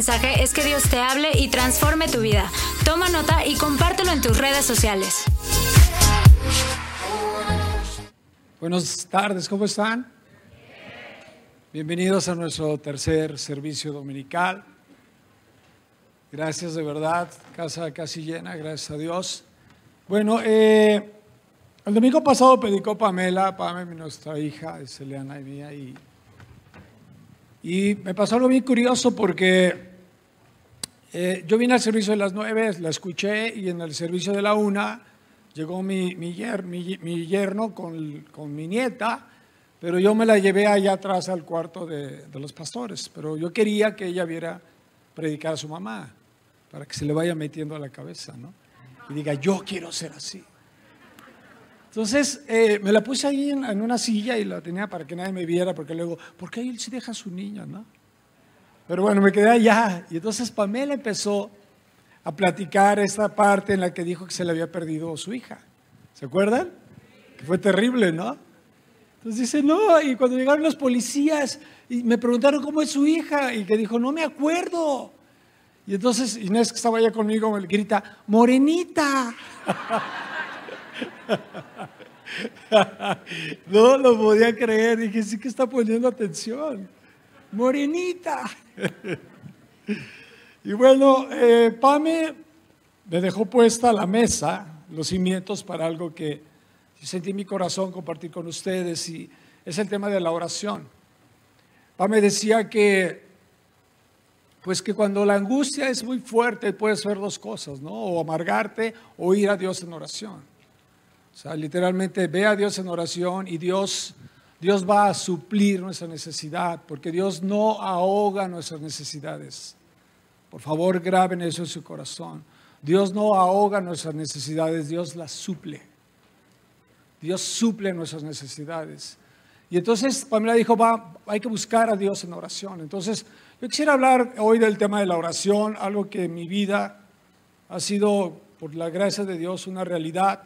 mensaje es que Dios te hable y transforme tu vida. Toma nota y compártelo en tus redes sociales. Buenas tardes, ¿cómo están? Bienvenidos a nuestro tercer servicio dominical. Gracias de verdad, casa casi llena, gracias a Dios. Bueno, eh, el domingo pasado predicó Pamela, Pamela, nuestra hija, es Eliana y mía, y, y me pasó algo bien curioso porque eh, yo vine al servicio de las nueve, la escuché, y en el servicio de la una llegó mi, mi, yerno con, con, mi nieta, pero yo me la llevé allá atrás al cuarto de, de los pastores, pero yo quería que ella viera predicar a su mamá para que se le vaya metiendo a la cabeza, ¿no? Y diga, yo quiero ser así. Entonces eh, me la puse ahí en, una silla y la tenía para que nadie me viera, porque luego, ¿por qué él se deja a su niña, no? Pero bueno, me quedé allá. Y entonces Pamela empezó a platicar esta parte en la que dijo que se le había perdido su hija. ¿Se acuerdan? Que fue terrible, ¿no? Entonces dice, no, y cuando llegaron los policías y me preguntaron cómo es su hija, y que dijo, no me acuerdo. Y entonces Inés, que estaba allá conmigo, me grita, Morenita. no lo podía creer. Dije, sí que está poniendo atención. Morenita. y bueno, eh, Pame me dejó puesta la mesa, los cimientos para algo que sentí en mi corazón compartir con ustedes y es el tema de la oración. Pame decía que pues que cuando la angustia es muy fuerte puedes hacer dos cosas, ¿no? O amargarte o ir a Dios en oración. O sea, literalmente ve a Dios en oración y Dios, Dios va a suplir nuestra necesidad, porque Dios no ahoga nuestras necesidades. Por favor, graben eso en su corazón. Dios no ahoga nuestras necesidades, Dios las suple. Dios suple nuestras necesidades. Y entonces Pamela dijo, va, hay que buscar a Dios en oración. Entonces, yo quisiera hablar hoy del tema de la oración, algo que en mi vida ha sido, por la gracia de Dios, una realidad.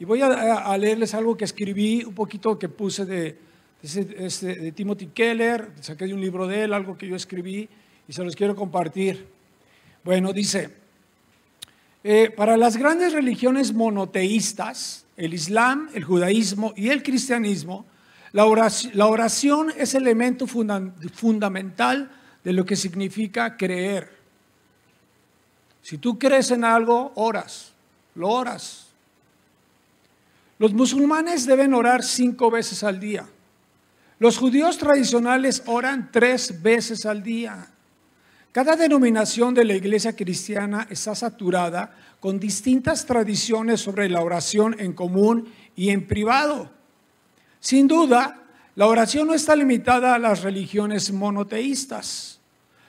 Y voy a, leerles algo que escribí, un poquito que puse de, Timothy Keller, saqué de un libro de él, algo que yo escribí, y se los quiero compartir. Bueno, dice, eh, para las grandes religiones monoteístas, el Islam, el judaísmo y el cristianismo, la oración es elemento fundamental de lo que significa creer. Si tú crees en algo, oras, lo oras. Los musulmanes deben orar cinco veces al día. Los judíos tradicionales oran tres veces al día. Cada denominación de la iglesia cristiana está saturada con distintas tradiciones sobre la oración en común y en privado. Sin duda, la oración no está limitada a las religiones monoteístas.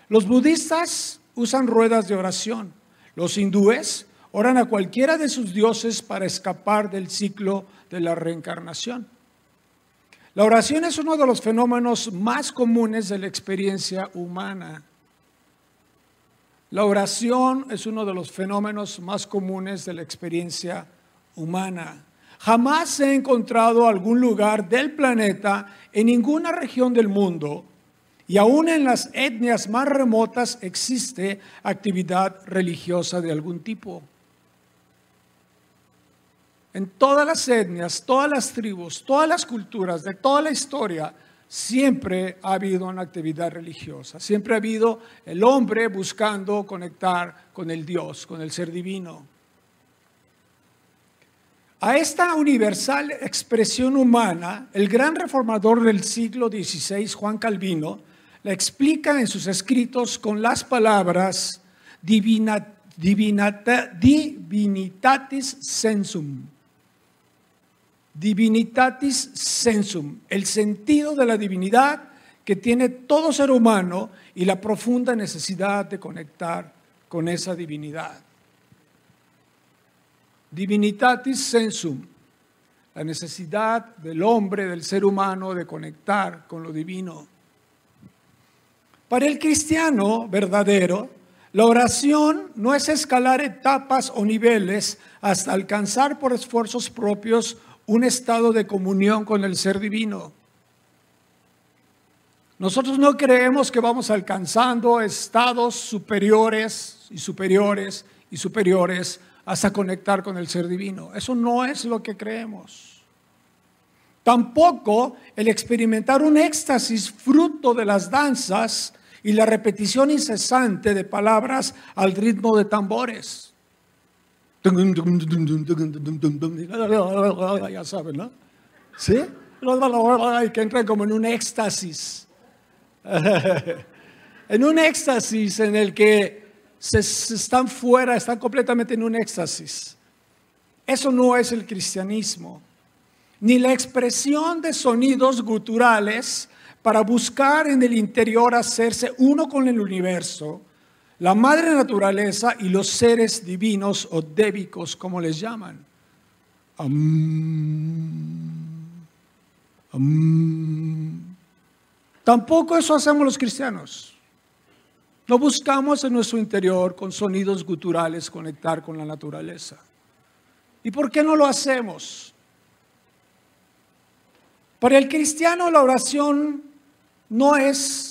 Los budistas usan ruedas de oración. Los hindúes oran a cualquiera de sus dioses para escapar del ciclo de la reencarnación. La oración es uno de los fenómenos más comunes de la experiencia humana. La oración es uno de los fenómenos más comunes de la experiencia humana. Jamás se ha encontrado algún lugar del planeta, en ninguna región del mundo, y aún en las etnias más remotas existe actividad religiosa de algún tipo. En todas las etnias, todas las tribus, todas las culturas, de toda la historia, siempre ha habido una actividad religiosa. Siempre ha habido el hombre buscando conectar con el Dios, con el ser divino. A esta universal expresión humana, el gran reformador del siglo XVI, Juan Calvino, la explica en sus escritos con las palabras divina, divinitatis sensum. Divinitatis sensum, el sentido de la divinidad que tiene todo ser humano y la profunda necesidad de conectar con esa divinidad. Divinitatis sensum, la necesidad del hombre, del ser humano de conectar con lo divino. Para el cristiano verdadero, la oración no es escalar etapas o niveles hasta alcanzar por esfuerzos propios un estado de comunión con el ser divino. Nosotros no creemos que vamos alcanzando estados superiores y superiores y superiores hasta conectar con el ser divino. Eso no es lo que creemos. Tampoco el experimentar un éxtasis fruto de las danzas y la repetición incesante de palabras al ritmo de tambores. Ya saben, ¿no? ¿Sí? Que entran como en un éxtasis. en un éxtasis en el que se, están fuera, están completamente en un éxtasis. Eso no es el cristianismo. Ni la expresión de sonidos guturales para buscar en el interior hacerse uno con el universo, la madre naturaleza y los seres divinos o débicos, como les llaman. Tampoco eso hacemos los cristianos. No buscamos en nuestro interior con sonidos guturales conectar con la naturaleza. ¿Y por qué no lo hacemos? Para el cristiano la oración no es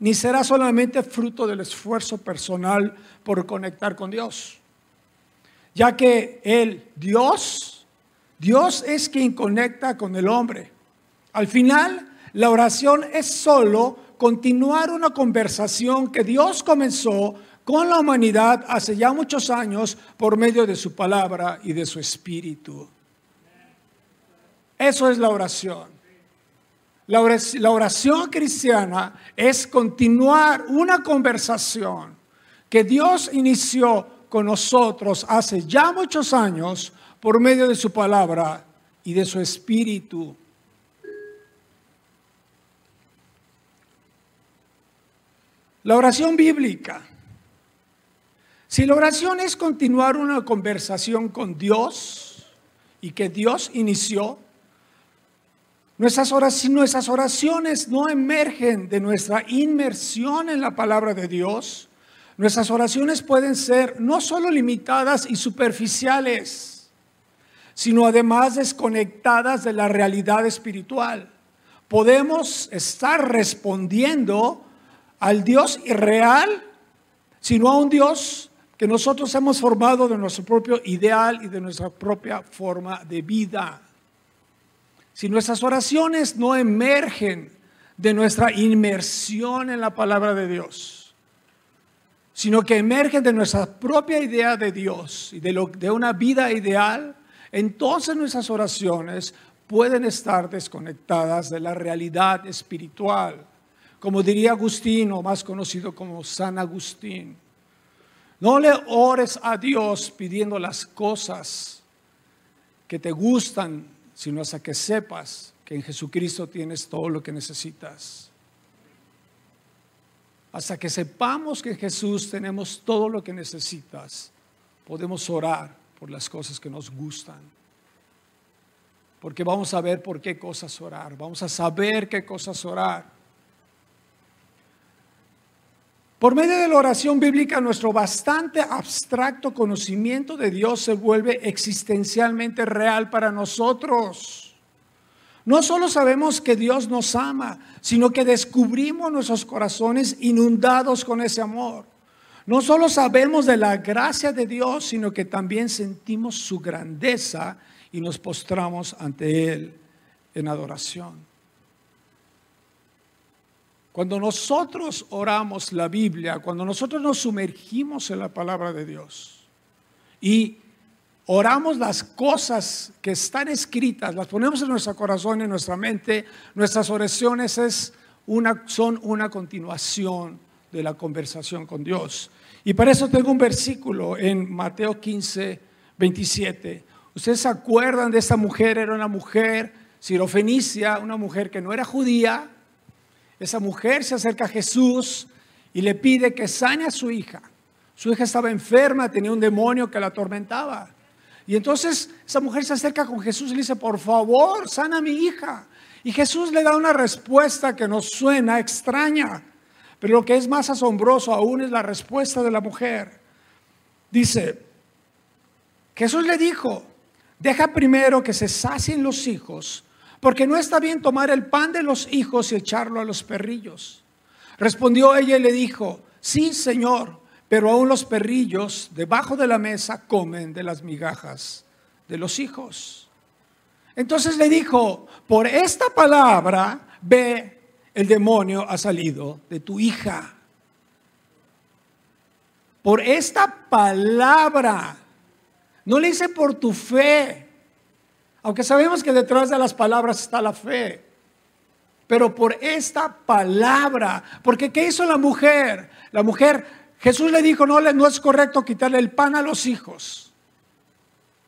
ni será solamente fruto del esfuerzo personal por conectar con Dios, ya que el Dios, Dios es quien conecta con el hombre. Al final, la oración es solo continuar una conversación que Dios comenzó con la humanidad hace ya muchos años por medio de su palabra y de su espíritu. Eso es la oración. La oración, cristiana es continuar una conversación que Dios inició con nosotros hace ya muchos años por medio de su palabra y de su espíritu. La oración bíblica. Si la oración es continuar una conversación con Dios y que Dios inició, nuestras oraciones, nuestras oraciones no emergen de nuestra inmersión en la palabra de Dios. Nuestras oraciones pueden ser no solo limitadas y superficiales, sino además desconectadas de la realidad espiritual. Podemos estar respondiendo al Dios irreal, sino a un Dios que nosotros hemos formado de nuestro propio ideal y de nuestra propia forma de vida. Si nuestras oraciones no emergen de nuestra inmersión en la palabra de Dios, sino que emergen de nuestra propia idea de Dios y de, una vida ideal, entonces nuestras oraciones pueden estar desconectadas de la realidad espiritual como diría Agustín, o más conocido como San Agustín. No le ores a Dios pidiendo las cosas que te gustan, sino hasta que sepas que en Jesucristo tienes todo lo que necesitas. Hasta que sepamos que en Jesús tenemos todo lo que necesitas, podemos orar por las cosas que nos gustan. Porque vamos a ver por qué cosas orar, vamos a saber qué cosas orar. Por medio de la oración bíblica, nuestro bastante abstracto conocimiento de Dios se vuelve existencialmente real para nosotros. No solo sabemos que Dios nos ama, sino que descubrimos nuestros corazones inundados con ese amor. No solo sabemos de la gracia de Dios, sino que también sentimos su grandeza y nos postramos ante Él en adoración. Cuando nosotros oramos la Biblia, cuando nosotros nos sumergimos en la palabra de Dios y oramos las cosas que están escritas, las ponemos en nuestro corazón, en nuestra mente, nuestras oraciones es una, son una continuación de la conversación con Dios. Y para eso tengo un versículo en Mateo 15, 27. Ustedes se acuerdan de esta mujer, era una mujer sirofenicia, una mujer que no era judía, esa mujer se acerca a Jesús y le pide que sane a su hija. Su hija estaba enferma, tenía un demonio que la atormentaba. Y entonces esa mujer se acerca con Jesús y le dice, por favor, sana a mi hija. Y Jesús le da una respuesta que nos suena extraña, pero lo que es más asombroso aún es la respuesta de la mujer. Dice, Jesús le dijo, deja primero que se sacien los hijos porque no está bien tomar el pan de los hijos y echarlo a los perrillos. Respondió ella y le dijo, sí, Señor, pero aún los perrillos debajo de la mesa comen de las migajas de los hijos. Entonces le dijo, por esta palabra, ve, el demonio ha salido de tu hija. Por esta palabra, no le hice por tu fe, aunque sabemos que detrás de las palabras está la fe. Pero por esta palabra, porque ¿qué hizo la mujer? La mujer, Jesús le dijo, no, no es correcto quitarle el pan a los hijos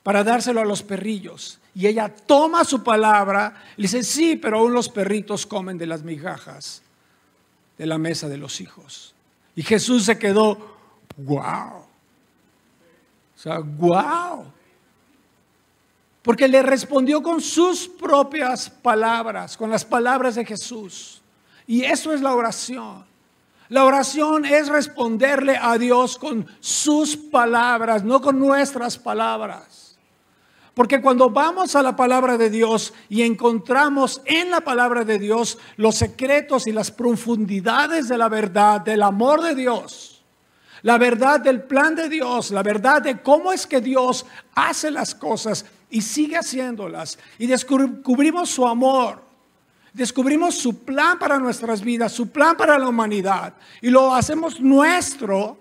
para dárselo a los perrillos. Y ella toma su palabra y dice, sí, pero aún los perritos comen de las migajas de la mesa de los hijos. Y Jesús se quedó, wow. O sea, wow. Porque le respondió con sus propias palabras, con las palabras de Jesús. Y eso es la oración. La oración es responderle a Dios con sus palabras, no con nuestras palabras. Porque cuando vamos a la palabra de Dios y encontramos en la palabra de Dios los secretos y las profundidades de la verdad, del amor de Dios, la verdad del plan de Dios, la verdad de cómo es que Dios hace las cosas, y sigue haciéndolas. Y descubrimos su amor, descubrimos su plan para nuestras vidas, su plan para la humanidad. Y lo hacemos nuestro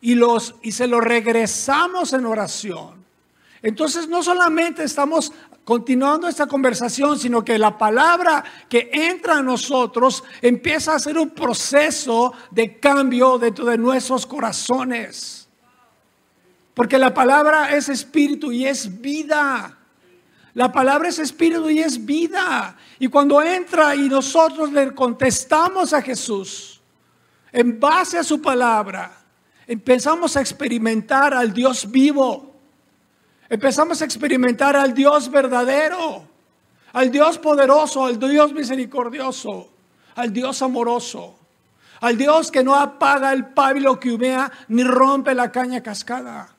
y, los, y se lo regresamos en oración. Entonces no solamente estamos continuando esta conversación, sino que la palabra que entra a nosotros empieza a ser un proceso de cambio dentro de nuestros corazones. Porque la palabra es espíritu y es vida. La palabra es espíritu y es vida. Y cuando entra y nosotros le contestamos a Jesús en base a su palabra, empezamos a experimentar al Dios vivo. Empezamos a experimentar al Dios verdadero, al Dios poderoso, al Dios misericordioso, al Dios amoroso, al Dios que no apaga el pábilo que humea ni rompe la caña cascada.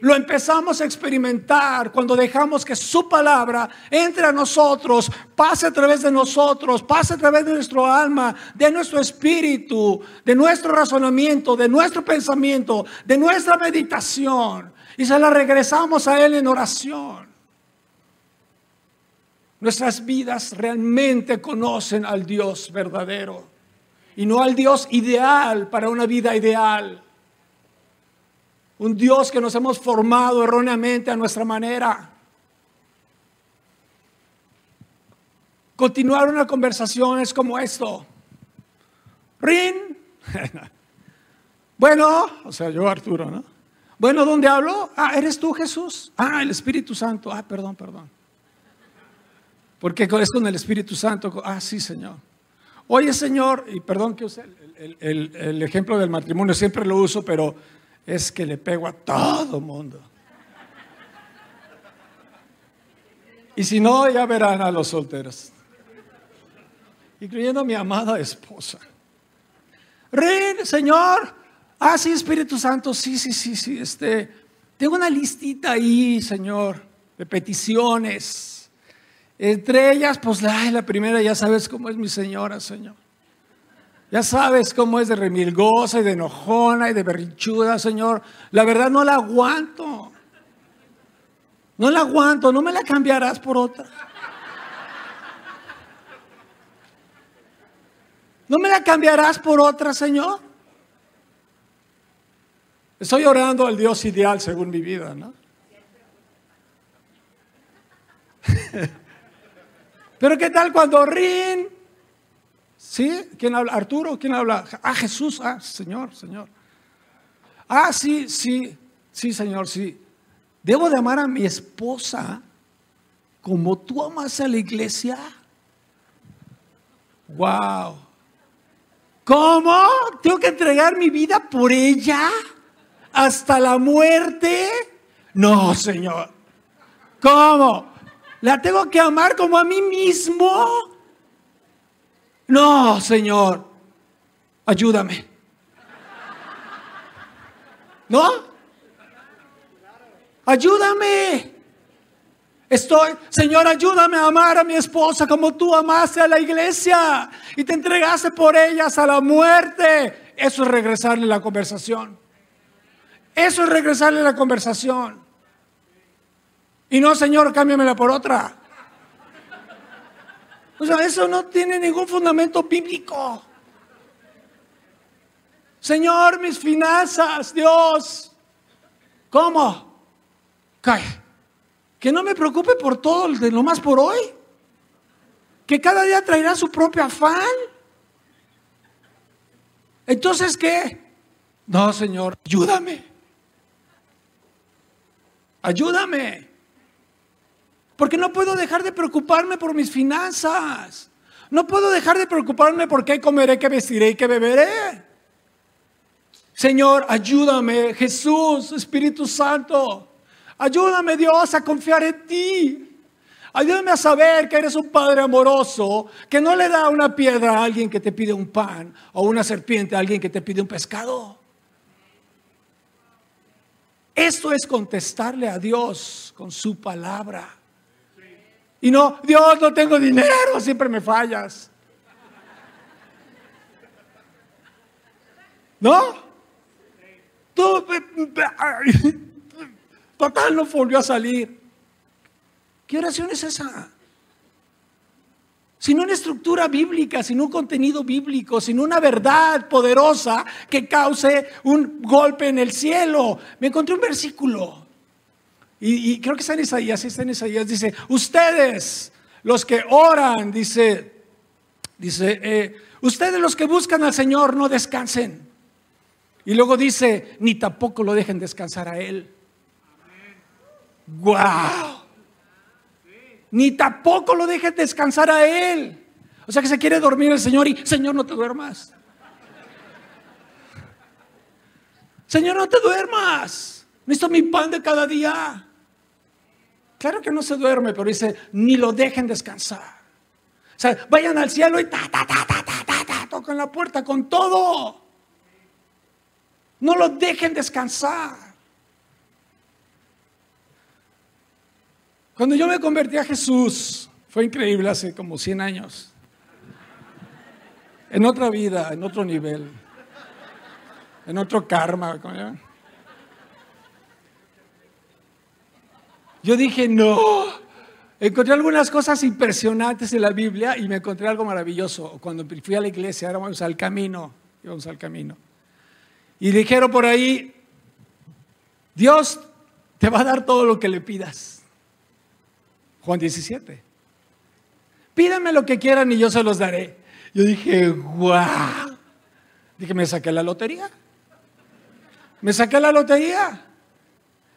Lo empezamos a experimentar cuando dejamos que su palabra entre a nosotros, pase a través de nosotros, pase a través de nuestro alma, de nuestro espíritu, de nuestro razonamiento, de nuestro pensamiento, de nuestra meditación. Y se la regresamos a Él en oración. Nuestras vidas realmente conocen al Dios verdadero y no al Dios ideal para una vida ideal. Un Dios que nos hemos formado erróneamente a nuestra manera. Continuar una conversación es como esto. Rin. bueno, o sea, yo Arturo, ¿no? Bueno, ¿dónde hablo? Ah, ¿eres tú Jesús? Ah, el Espíritu Santo. Ah, perdón, perdón. Porque es con el Espíritu Santo. Ah, sí, Señor. Oye, Señor, y perdón que use el, el ejemplo del matrimonio, siempre lo uso, pero es que le pego a todo mundo. Y si no, ya verán a los solteros. Incluyendo a mi amada esposa. Rey, Señor. Ah, sí, Espíritu Santo. Sí, sí, sí, sí. Este, tengo una listita ahí, Señor, de peticiones. Entre ellas, pues la primera, ya sabes cómo es mi señora, Señor. Ya sabes cómo es de remilgosa y de enojona y de berrinchuda, Señor. La verdad no la aguanto. No la aguanto, no me la cambiarás por otra. ¿No me la cambiarás por otra, Señor? Estoy orando al Dios ideal según mi vida, ¿no? Pero ¿qué tal cuando Rin ¿Sí? ¿Quién habla? ¿Arturo? ¿Quién habla? Ah, Jesús. Ah, Señor, Señor. Ah, sí, sí, sí, Señor, sí. Debo de amar a mi esposa como tú amas a la iglesia. Wow. ¿Cómo? ¿Tengo que entregar mi vida por ella? ¿Hasta la muerte? No, Señor. ¿Cómo? ¿La tengo que amar como a mí mismo? No, Señor, ayúdame. ¿No? Ayúdame. Estoy, Señor, ayúdame a amar a mi esposa como tú amaste a la iglesia y te entregaste por ellas a la muerte. Eso es regresarle la conversación. Eso es regresarle la conversación. Y no, Señor, cámbiamela por otra. Eso no tiene ningún fundamento bíblico. Señor, mis finanzas, Dios. ¿Cómo? Cae. Que no me preocupe por todo de lo más por hoy. Que cada día traerá su propio afán. Entonces, ¿qué? No, Señor, ayúdame. Ayúdame. Porque no puedo dejar de preocuparme por mis finanzas. No puedo dejar de preocuparme por qué comeré, qué vestiré y qué beberé. Señor, ayúdame, Jesús, Espíritu Santo. Ayúdame Dios a confiar en ti. Ayúdame a saber que eres un Padre amoroso, que no le da una piedra a alguien que te pide un pan o una serpiente a alguien que te pide un pescado. Esto es contestarle a Dios con su palabra. Y no, Dios, no tengo dinero, siempre me fallas. ¿No? Total, no volvió a salir. ¿Qué oración es esa? Sin una estructura bíblica, sin un contenido bíblico, sin una verdad poderosa que cause un golpe en el cielo. Me encontré un versículo. Y, creo que está en Isaías, está Isaías. Dice, ustedes, los que oran, dice, dice, eh, ustedes los que buscan al Señor, no descansen. Y luego dice, ni tampoco lo dejen descansar a Él. ¡Guau! Ni tampoco lo dejes descansar a Él. O sea que se quiere dormir el Señor y, Señor, no te duermas. Señor, no te duermas. Necesito mi pan de cada día. Claro que no se duerme, pero dice, ni lo dejen descansar. O sea, vayan al cielo y ta, ta, ta, ta, ta, ta, ta, tocan la puerta con todo. No lo dejen descansar. Cuando yo me convertí a Jesús, fue increíble hace como 100 años. En otra vida, en otro nivel, en otro karma. Yo dije, no. Encontré algunas cosas impresionantes en la Biblia y me encontré algo maravilloso. Cuando fui a la iglesia, íbamos al camino, íbamos al camino. Y dijeron por ahí, Dios te va a dar todo lo que le pidas. Juan 17. Pídame lo que quieran y yo se los daré. Yo dije, guau. Dije, me saqué la lotería. Me saqué la lotería.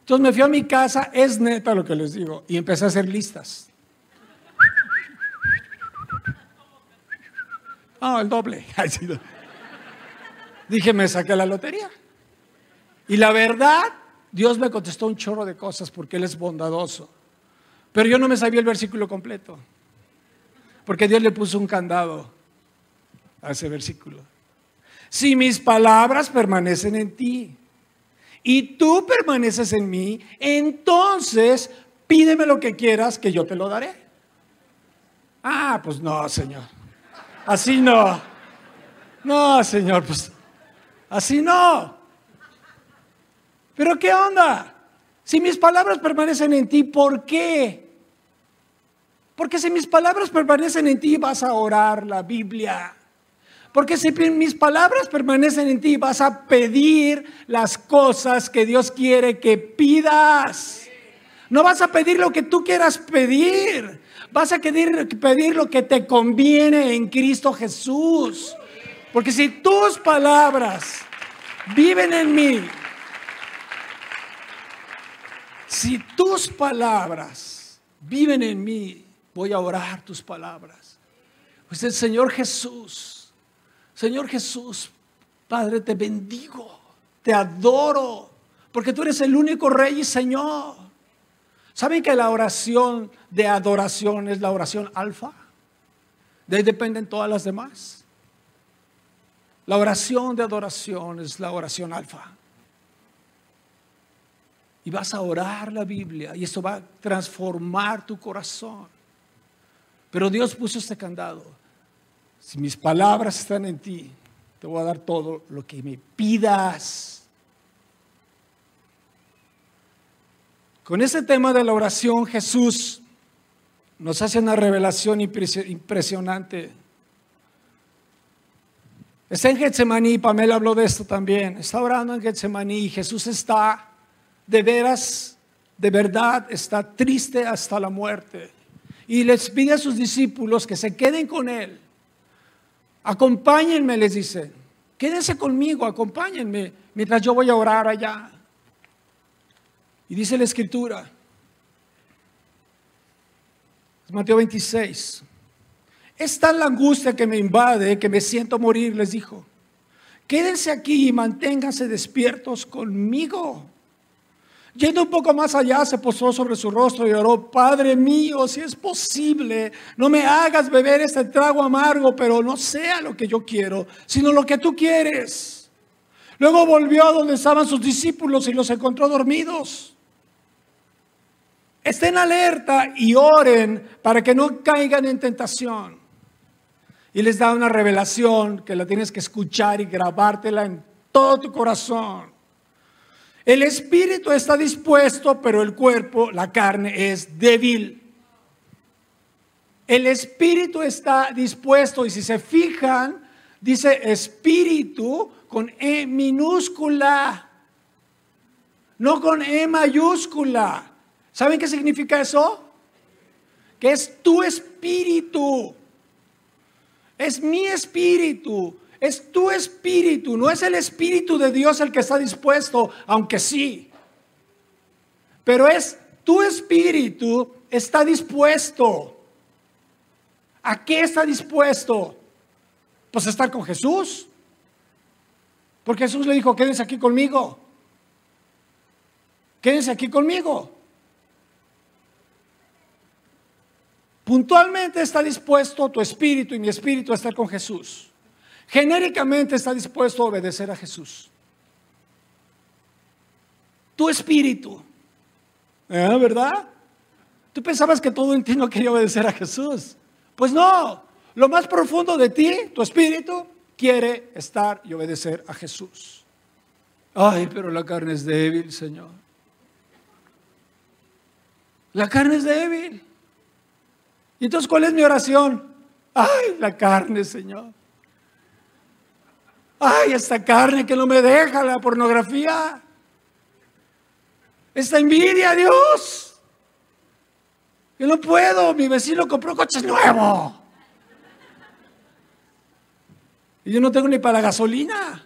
Entonces me fui a mi casa, es neta lo que les digo, y empecé a hacer listas. Ah, el doble. Dije, me saqué la lotería. Y la verdad, Dios me contestó un chorro de cosas porque Él es bondadoso. Pero yo no me sabía el versículo completo, porque Dios le puso un candado a ese versículo. Si mis palabras permanecen en ti y tú permaneces en mí, entonces pídeme lo que quieras que yo te lo daré. Ah, pues no, Señor. Así no. No, Señor, pues así no. Pero ¿qué onda? Si mis palabras permanecen en ti, ¿por qué? Porque si mis palabras permanecen en ti, vas a orar la Biblia. Porque si mis palabras permanecen en ti, vas a pedir las cosas que Dios quiere que pidas. No vas a pedir lo que tú quieras pedir. Vas a pedir, pedir lo que te conviene en Cristo Jesús. Porque si tus palabras viven en mí, si tus palabras viven en mí, voy a orar tus palabras. Pues el Señor Jesús, Señor Jesús, Padre, te bendigo, te adoro, porque tú eres el único Rey y Señor. ¿Saben que la oración de adoración es la oración alfa? De ahí dependen todas las demás. La oración de adoración es la oración alfa. y vas a orar la Biblia y esto va a transformar tu corazón. Pero Dios puso este candado. Si mis palabras están en ti, te voy a dar todo lo que me pidas. Con este tema de la oración, Jesús nos hace una revelación impresionante. Está en Getsemaní, Pamela habló de esto también. Está orando en Getsemaní y Jesús está de veras, de verdad, está triste hasta la muerte. Y les pide a sus discípulos que se queden con él. Acompáñenme, les dice. Quédense conmigo, acompáñenme mientras yo voy a orar allá. Y dice la escritura, Mateo 26, es tal la angustia que me invade que me siento morir, les dijo. Quédense aquí y manténganse despiertos conmigo. Yendo un poco más allá, se posó sobre su rostro y oró, Padre mío, si es posible, no me hagas beber este trago amargo, pero no sea lo que yo quiero, sino lo que tú quieres. Luego volvió a donde estaban sus discípulos y los encontró dormidos. Estén alerta y oren para que no caigan en tentación. Y les da una revelación que la tienes que escuchar y grabártela en todo tu corazón. El espíritu está dispuesto, pero el cuerpo, la carne, es débil. El espíritu está dispuesto y si se fijan, dice espíritu con E minúscula, no con E mayúscula. ¿Saben qué significa eso? Que es tu espíritu. Es mi espíritu. Es tu espíritu, no es el espíritu de Dios el que está dispuesto, aunque sí. Pero es tu espíritu está dispuesto. ¿A qué está dispuesto? Pues estar con Jesús. Porque Jesús le dijo, quédense aquí conmigo. Quédense aquí conmigo. Puntualmente está dispuesto tu espíritu y mi espíritu a estar con Jesús genéricamente está dispuesto a obedecer a Jesús. Tu espíritu, ¿eh? ¿verdad? Tú pensabas que todo en ti no quería obedecer a Jesús. Pues no, lo más profundo de ti, tu espíritu, quiere estar y obedecer a Jesús. Ay, pero la carne es débil, Señor. La carne es débil. ¿Y entonces cuál es mi oración? Ay, la carne, Señor. Ay, esta carne que no me deja la pornografía. Esta envidia, Dios. Que no puedo. Mi vecino compró coche nuevo. Y yo no tengo ni para gasolina.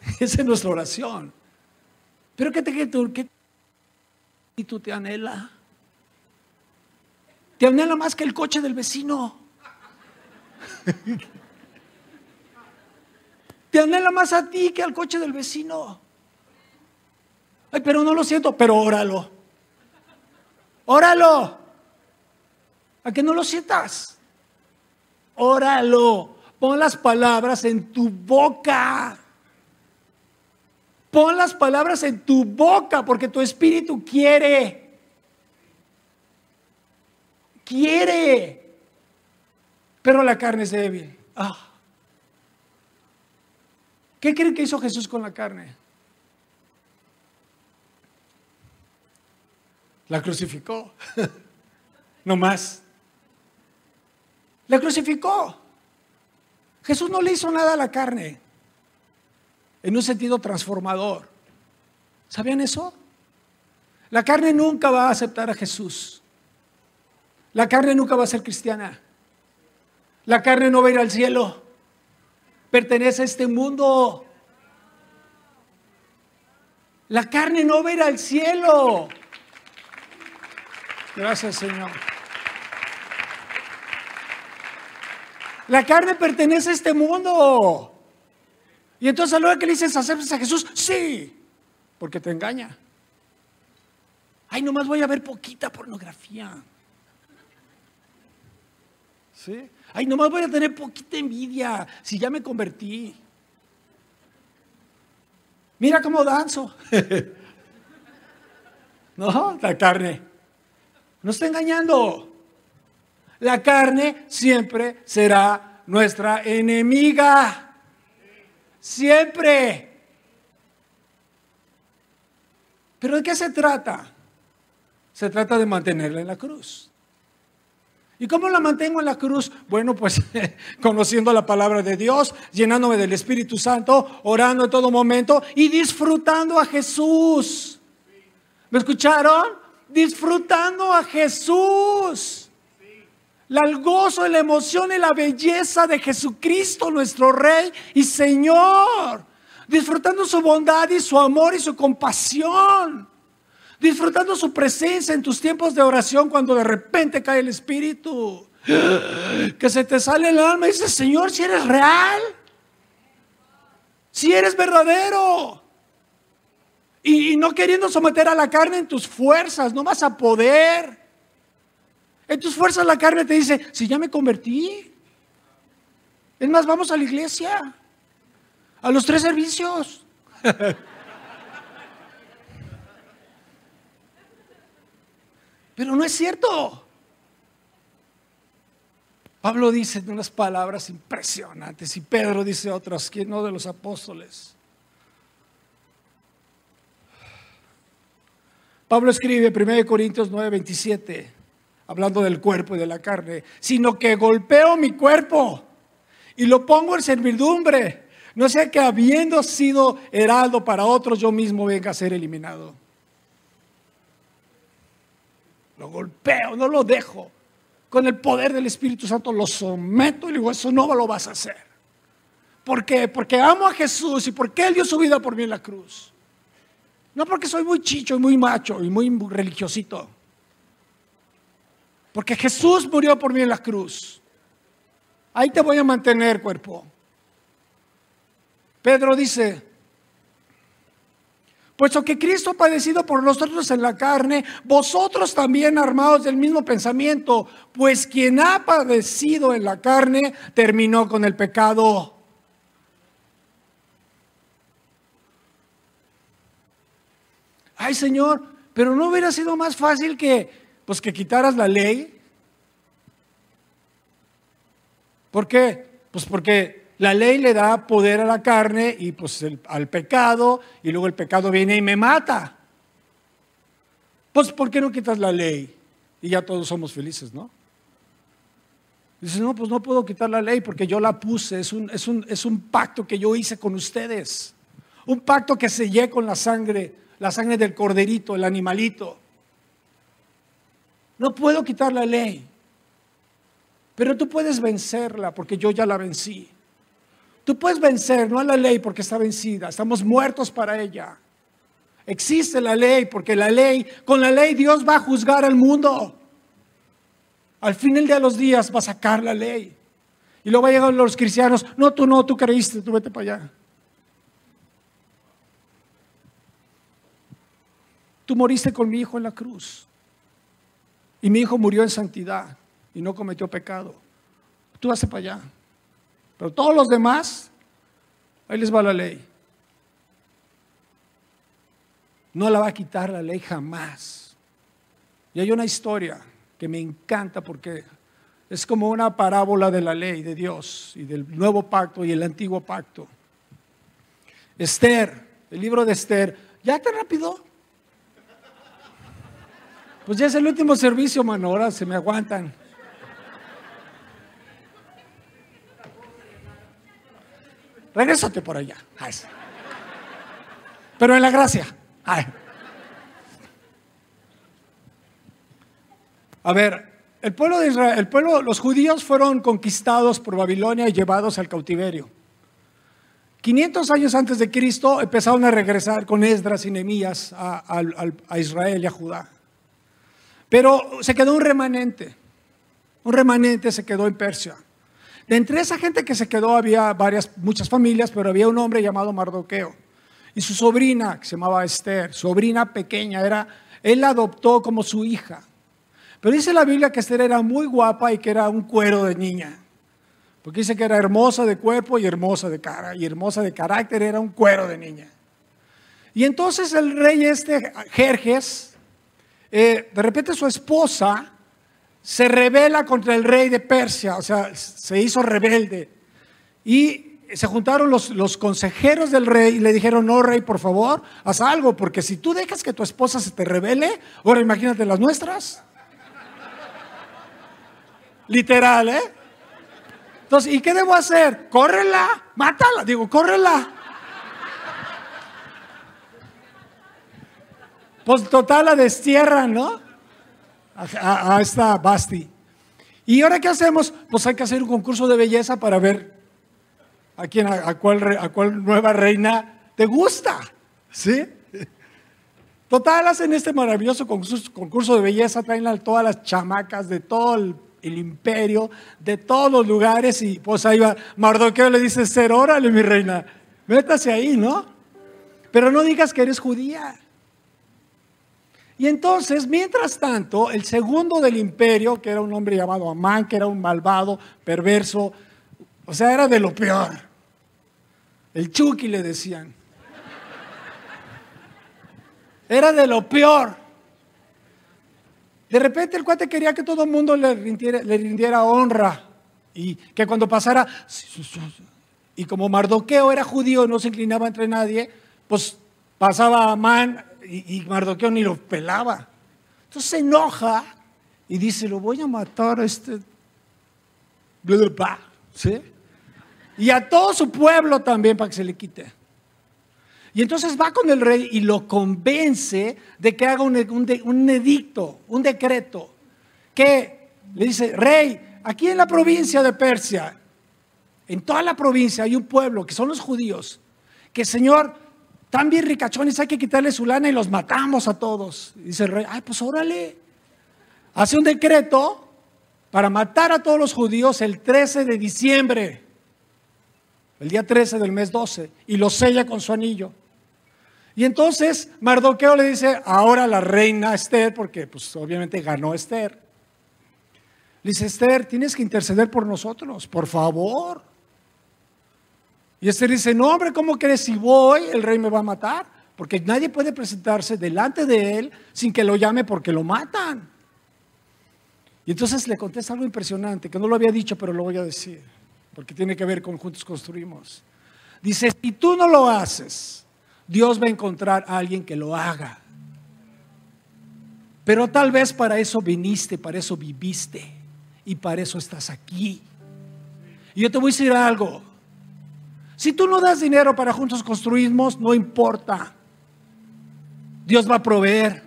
Esa es nuestra oración. Pero ¿qué te qué tú, qué, y tú te anhela? Te anhela más que el coche del vecino. Te anhela más a ti que al coche del vecino. Ay, pero no lo siento, pero óralo. Óralo. A que no lo sientas. Óralo. Pon las palabras en tu boca. Pon las palabras en tu boca porque tu espíritu quiere. Quiere pero la carne es débil. Ah. ¿Qué creen que hizo Jesús con la carne? La crucificó. no más. La crucificó. Jesús no le hizo nada a la carne. En un sentido transformador. ¿Sabían eso? La carne nunca va a aceptar a Jesús. La carne nunca va a ser cristiana. La carne no va a ir al cielo. Pertenece a este mundo. La carne no va a ir al cielo. Gracias, Señor. La carne pertenece a este mundo. Y entonces a la hora que le dices aceptas a Jesús, sí, porque te engaña. Ay, nomás voy a ver poquita pornografía. ¿Sí? Ay, nomás voy a tener poquita envidia si ya me convertí. Mira cómo danzo. no, la carne. No está engañando. La carne siempre será nuestra enemiga. Siempre. ¿Pero de qué se trata? Se trata de mantenerla en la cruz. ¿Y cómo la mantengo en la cruz? Bueno, pues conociendo la palabra de Dios, llenándome del Espíritu Santo, orando en todo momento y disfrutando a Jesús. ¿Me escucharon? Disfrutando a Jesús. El gozo, la emoción y la belleza de Jesucristo, nuestro Rey y Señor. Disfrutando su bondad y su amor y su compasión disfrutando su presencia en tus tiempos de oración cuando de repente cae el Espíritu, que se te sale el alma y dices, Señor, si eres real, si eres verdadero. Y, no queriendo someter a la carne en tus fuerzas, no vas a poder. En tus fuerzas la carne te dice, si ya me convertí. Es más, vamos a la iglesia, a los tres servicios. Pero no es cierto. Pablo dice unas palabras impresionantes y Pedro dice otras, que no de los apóstoles. Pablo escribe 1 Corintios 9, 27, hablando del cuerpo y de la carne, sino que golpeo mi cuerpo y lo pongo en servidumbre, no sea que habiendo sido heraldo para otros, yo mismo venga a ser eliminado. Lo golpeo, no lo dejo. Con el poder del Espíritu Santo lo someto y le digo, eso no lo vas a hacer. ¿Por qué? Porque amo a Jesús y porque Él dio su vida por mí en la cruz. No porque soy muy chicho y muy macho y muy religiosito. Porque Jesús murió por mí en la cruz. Ahí te voy a mantener, cuerpo. Pedro dice, Puesto que Cristo ha padecido por nosotros en la carne, vosotros también armados del mismo pensamiento, pues quien ha padecido en la carne terminó con el pecado. Ay Señor, pero no hubiera sido más fácil que, pues que quitaras la ley. ¿Por qué? Pues porque la ley le da poder a la carne y pues al pecado y luego el pecado viene y me mata. Pues ¿por qué no quitas la ley? Y ya todos somos felices, ¿no? Dice, no, pues no puedo quitar la ley porque yo la puse, es un, es un, es un pacto que yo hice con ustedes, un pacto que sellé con la sangre, la sangre del corderito, el animalito. No puedo quitar la ley, pero tú puedes vencerla porque yo ya la vencí. Tú puedes vencer, no a la ley porque está vencida, estamos muertos para ella. Existe la ley porque la ley, con la ley Dios va a juzgar al mundo. Al fin de los días va a sacar la ley. Y luego llegar los cristianos, no, tú no, tú creíste, tú vete para allá. Tú moriste con mi hijo en la cruz. Y mi hijo murió en santidad y no cometió pecado. Tú vas para allá. Pero todos los demás, ahí les va la ley. No la va a quitar la ley jamás. Y hay una historia que me encanta porque es como una parábola de la ley de Dios y del nuevo pacto y el antiguo pacto. Esther, el libro de Esther, ¿ya tan rápido? Pues ya es el último servicio, mano, ahora se me aguantan. Regrésate por allá. Pero en la gracia. A ver, el pueblo de Israel, el pueblo, los judíos fueron conquistados por Babilonia y llevados al cautiverio. 500 años antes de Cristo empezaron a regresar con Esdras y Nehemías a, a Israel y a Judá. Pero se quedó un remanente. Un remanente se quedó en Persia. De entre esa gente que se quedó había varias, muchas familias, pero había un hombre llamado Mardoqueo. Y su sobrina, que se llamaba Esther, sobrina pequeña, era, él la adoptó como su hija. Pero dice la Biblia que Esther era muy guapa y que era un cuero de niña. Porque dice que era hermosa de cuerpo y hermosa de cara. Y hermosa de carácter era un cuero de niña. Y entonces el rey este, Jerjes, eh, de repente su esposa se revela contra el rey de Persia, o sea, se hizo rebelde. Y se juntaron los, los, consejeros del rey y le dijeron, no, rey, por favor, haz algo, porque si tú dejas que tu esposa se te revele, ahora imagínate las nuestras. Literal, ¿eh? Entonces, ¿y qué debo hacer? Córrela, mátala, digo, córrela. Pues total la destierran, ¿no? A, esta Basti. ¿Y ahora qué hacemos? Pues hay que hacer un concurso de belleza para ver a quién, a, cuál, a cuál nueva reina te gusta. ¿Sí? Total, hacen este maravilloso concurso, de belleza, traen a todas las chamacas de todo el el imperio, de todos los lugares, y pues ahí va, Mardoqueo le dice, ser órale mi reina, métase ahí, ¿no? Pero no digas que eres judía. Y entonces, mientras tanto, el segundo del imperio, que era un hombre llamado Amán, que era un malvado, perverso, o sea, era de lo peor. El Chucky le decían. Era de lo peor. De repente el cuate quería que todo el mundo le rindiera, honra y que cuando pasara, y como Mardoqueo era judío, no se inclinaba entre nadie, pues pasaba a Y, Mardoqueo ni lo pelaba. Entonces se enoja y dice, lo voy a matar a este... ¿Sí? Y a todo su pueblo también para que se le quite. Y entonces va con el rey y lo convence de que haga un, edicto, un decreto, que le dice, rey, aquí en la provincia de Persia, en toda la provincia hay un pueblo que son los judíos, que Señor, tan bien ricachones, hay que quitarle su lana y los matamos a todos. dice el rey, ay, pues órale. Hace un decreto para matar a todos los judíos el 13 de diciembre, el día 13 del mes 12, y lo sella con su anillo. Y entonces Mardoqueo le dice, ahora la reina Esther, porque pues obviamente ganó Esther. Le dice, Esther, tienes que interceder por nosotros, por favor. Y Esther dice, no hombre, ¿cómo crees si voy el rey me va a matar? Porque nadie puede presentarse delante de él sin que lo llame porque lo matan. Y entonces le contesta algo impresionante, que no lo había dicho, pero lo voy a decir, porque tiene que ver con Juntos Construimos. Dice, si tú no lo haces, Dios va a encontrar a alguien que lo haga. Pero tal vez para eso viniste, para eso viviste y para eso estás aquí. Y yo te voy a decir algo. Si tú no das dinero para juntos construimos, no importa. Dios va a proveer.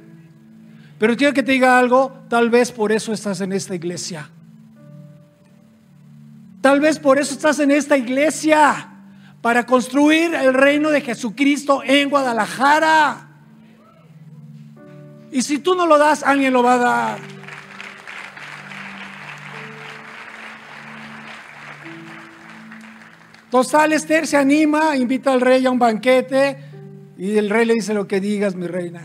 Pero quiero que te diga algo, tal vez por eso estás en esta iglesia. Tal vez por eso estás en esta iglesia para construir el reino de Jesucristo en Guadalajara. Y si tú no lo das, alguien lo va a dar. Total, Esther se anima, invita al rey a un banquete y el rey le dice lo que digas, mi reina.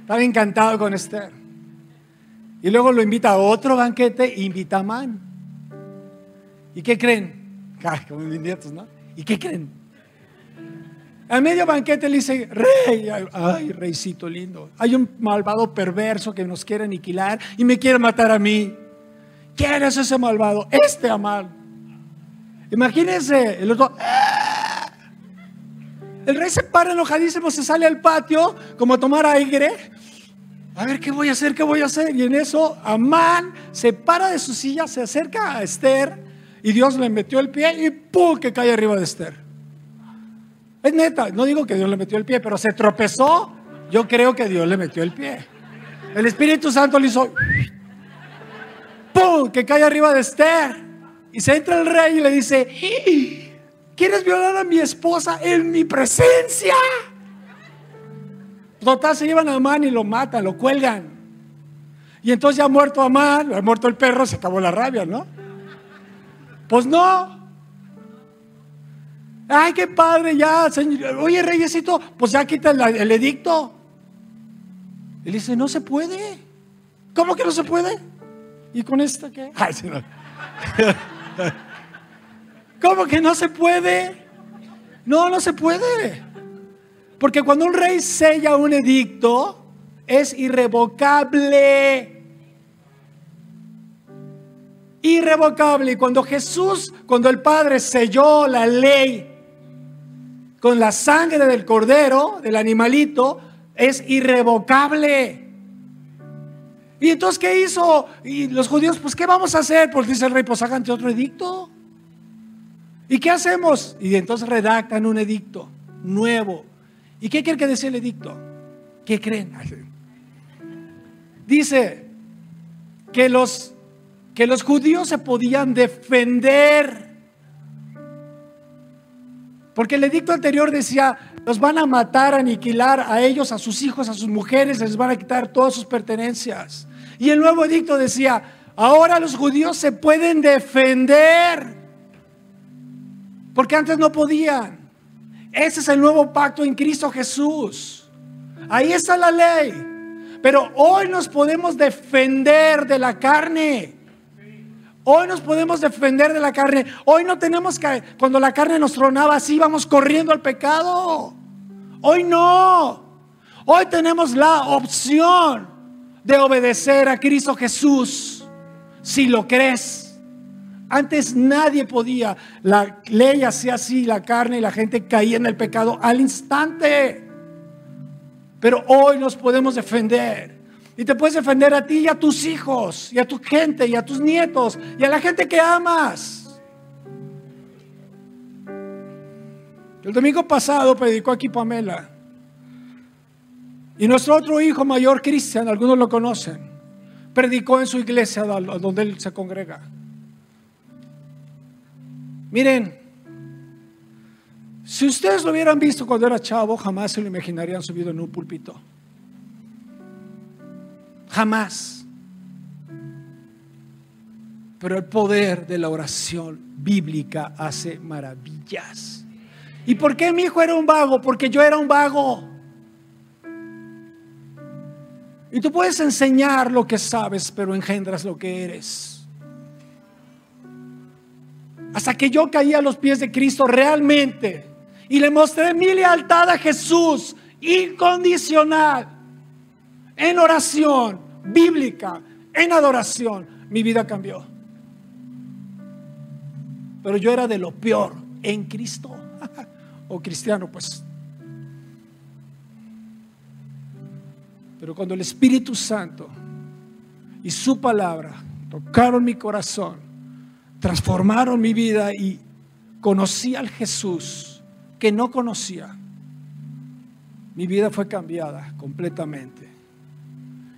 Estaba encantado con Esther. Y luego lo invita a otro banquete e invita a Man. ¿Y qué creen? como mis ¿no? ¿Y qué creen? A medio banquete le dice, rey, ay, reycito lindo, hay un malvado perverso que nos quiere aniquilar y me quiere matar a mí. ¿Quién es ese malvado? Este Amal. Imagínense, el otro, ¡ah! el rey se para enojadísimo, se sale al patio como a tomar aire. A ver, ¿qué voy a hacer? ¿Qué voy a hacer? Y en eso, Amán se para de su silla, se acerca a Esther y Dios le metió el pie y ¡pum! que cae arriba de Esther. Es neta, no digo que Dios le metió el pie, pero se tropezó. Yo creo que Dios le metió el pie. El Espíritu Santo le hizo ¡pum! que cae arriba de Esther. Y se entra el rey y le dice, ¿quieres violar a mi esposa en mi presencia? Total, se llevan a Amán y lo matan, lo cuelgan. Y entonces ya ha muerto Amán, ha muerto el perro, se acabó la rabia, ¿no? Pues no. Ay, qué padre, ya, señor. Oye, reyesito, pues ya quita el, edicto. Él dice, no se puede. ¿Cómo que no se puede? ¿Y con esta qué? Ay, señor. ¿Cómo que no se puede? No, no se puede. Porque cuando un rey sella un edicto, es irrevocable. Irrevocable. Y cuando Jesús, cuando el Padre selló la ley con la sangre del cordero, del animalito, es irrevocable. Y entonces, ¿qué hizo? Y los judíos, pues, ¿qué vamos a hacer? Pues dice el rey, pues hagan otro edicto. ¿Y qué hacemos? Y entonces redactan un edicto nuevo. ¿Y qué quiere que decía el edicto? ¿Qué creen? Dice que los, que los judíos se podían defender. Porque el edicto anterior decía, los van a matar, aniquilar a ellos, a sus hijos, a sus mujeres, les van a quitar todas sus pertenencias. Y el nuevo edicto decía, ahora los judíos se pueden defender, porque antes no podían. Ese es el nuevo pacto en Cristo Jesús. Ahí está la ley. Pero hoy nos podemos defender de la carne. Hoy nos podemos defender de la carne. Hoy no tenemos que, cuando la carne nos tronaba así, vamos corriendo al pecado. Hoy no. Hoy tenemos la opción de obedecer a Cristo Jesús, si lo crees. Antes nadie podía. La ley hacía así, la carne y la gente caía en el pecado al instante. Pero hoy nos podemos defender. Y te puedes defender a ti y a tus hijos, y a tu gente, y a tus nietos, y a la gente que amas. El domingo pasado predicó aquí Pamela. Y nuestro otro hijo mayor, Cristian, algunos lo conocen, predicó en su iglesia donde él se congrega. Miren, si ustedes lo hubieran visto cuando era chavo, jamás se lo imaginarían subido en un púlpito. Jamás. Pero el poder de la oración bíblica hace maravillas. ¿Y por qué mi hijo era un vago? Porque yo era un vago. Y tú puedes enseñar lo que sabes, pero engendras lo que eres. Hasta que yo caí a los pies de Cristo realmente y le mostré mi lealtad a Jesús incondicional en oración bíblica, en adoración, mi vida cambió. Pero yo era de lo peor en Cristo. o cristiano, pues Pero cuando el Espíritu Santo y su palabra tocaron mi corazón, transformaron mi vida y conocí al Jesús que no conocía, mi vida fue cambiada completamente.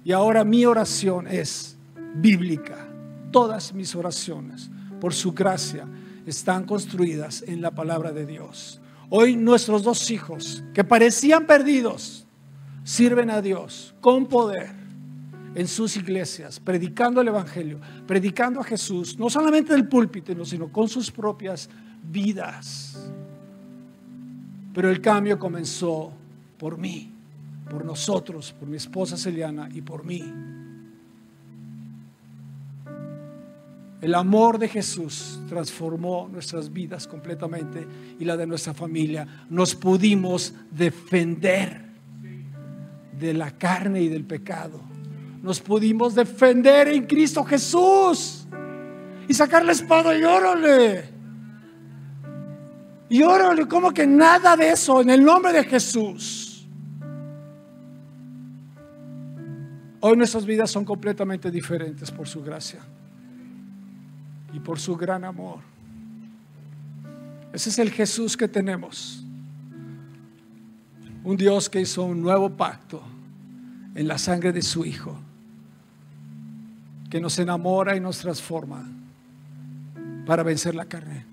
Y ahora mi oración es bíblica. Todas mis oraciones, por su gracia, están construidas en la palabra de Dios. Hoy nuestros dos hijos, que parecían perdidos, sirven a Dios con poder en sus iglesias, predicando el Evangelio, predicando a Jesús, no solamente del púlpito, sino con sus propias vidas. Pero el cambio comenzó por mí, por nosotros, por mi esposa Celiana y por mí. El amor de Jesús transformó nuestras vidas completamente y la de nuestra familia. Nos pudimos defender de la carne y del pecado. Nos pudimos defender en Cristo Jesús y sacar la espada y órale. Y órale, como que nada de eso en el nombre de Jesús. Hoy nuestras vidas son completamente diferentes por su gracia y por su gran amor. Ese es el Jesús que tenemos. Un Dios que hizo un nuevo pacto en la sangre de su Hijo, que nos enamora y nos transforma para vencer la carne.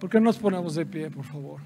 ¿Por qué no nos ponemos de pie, por favor?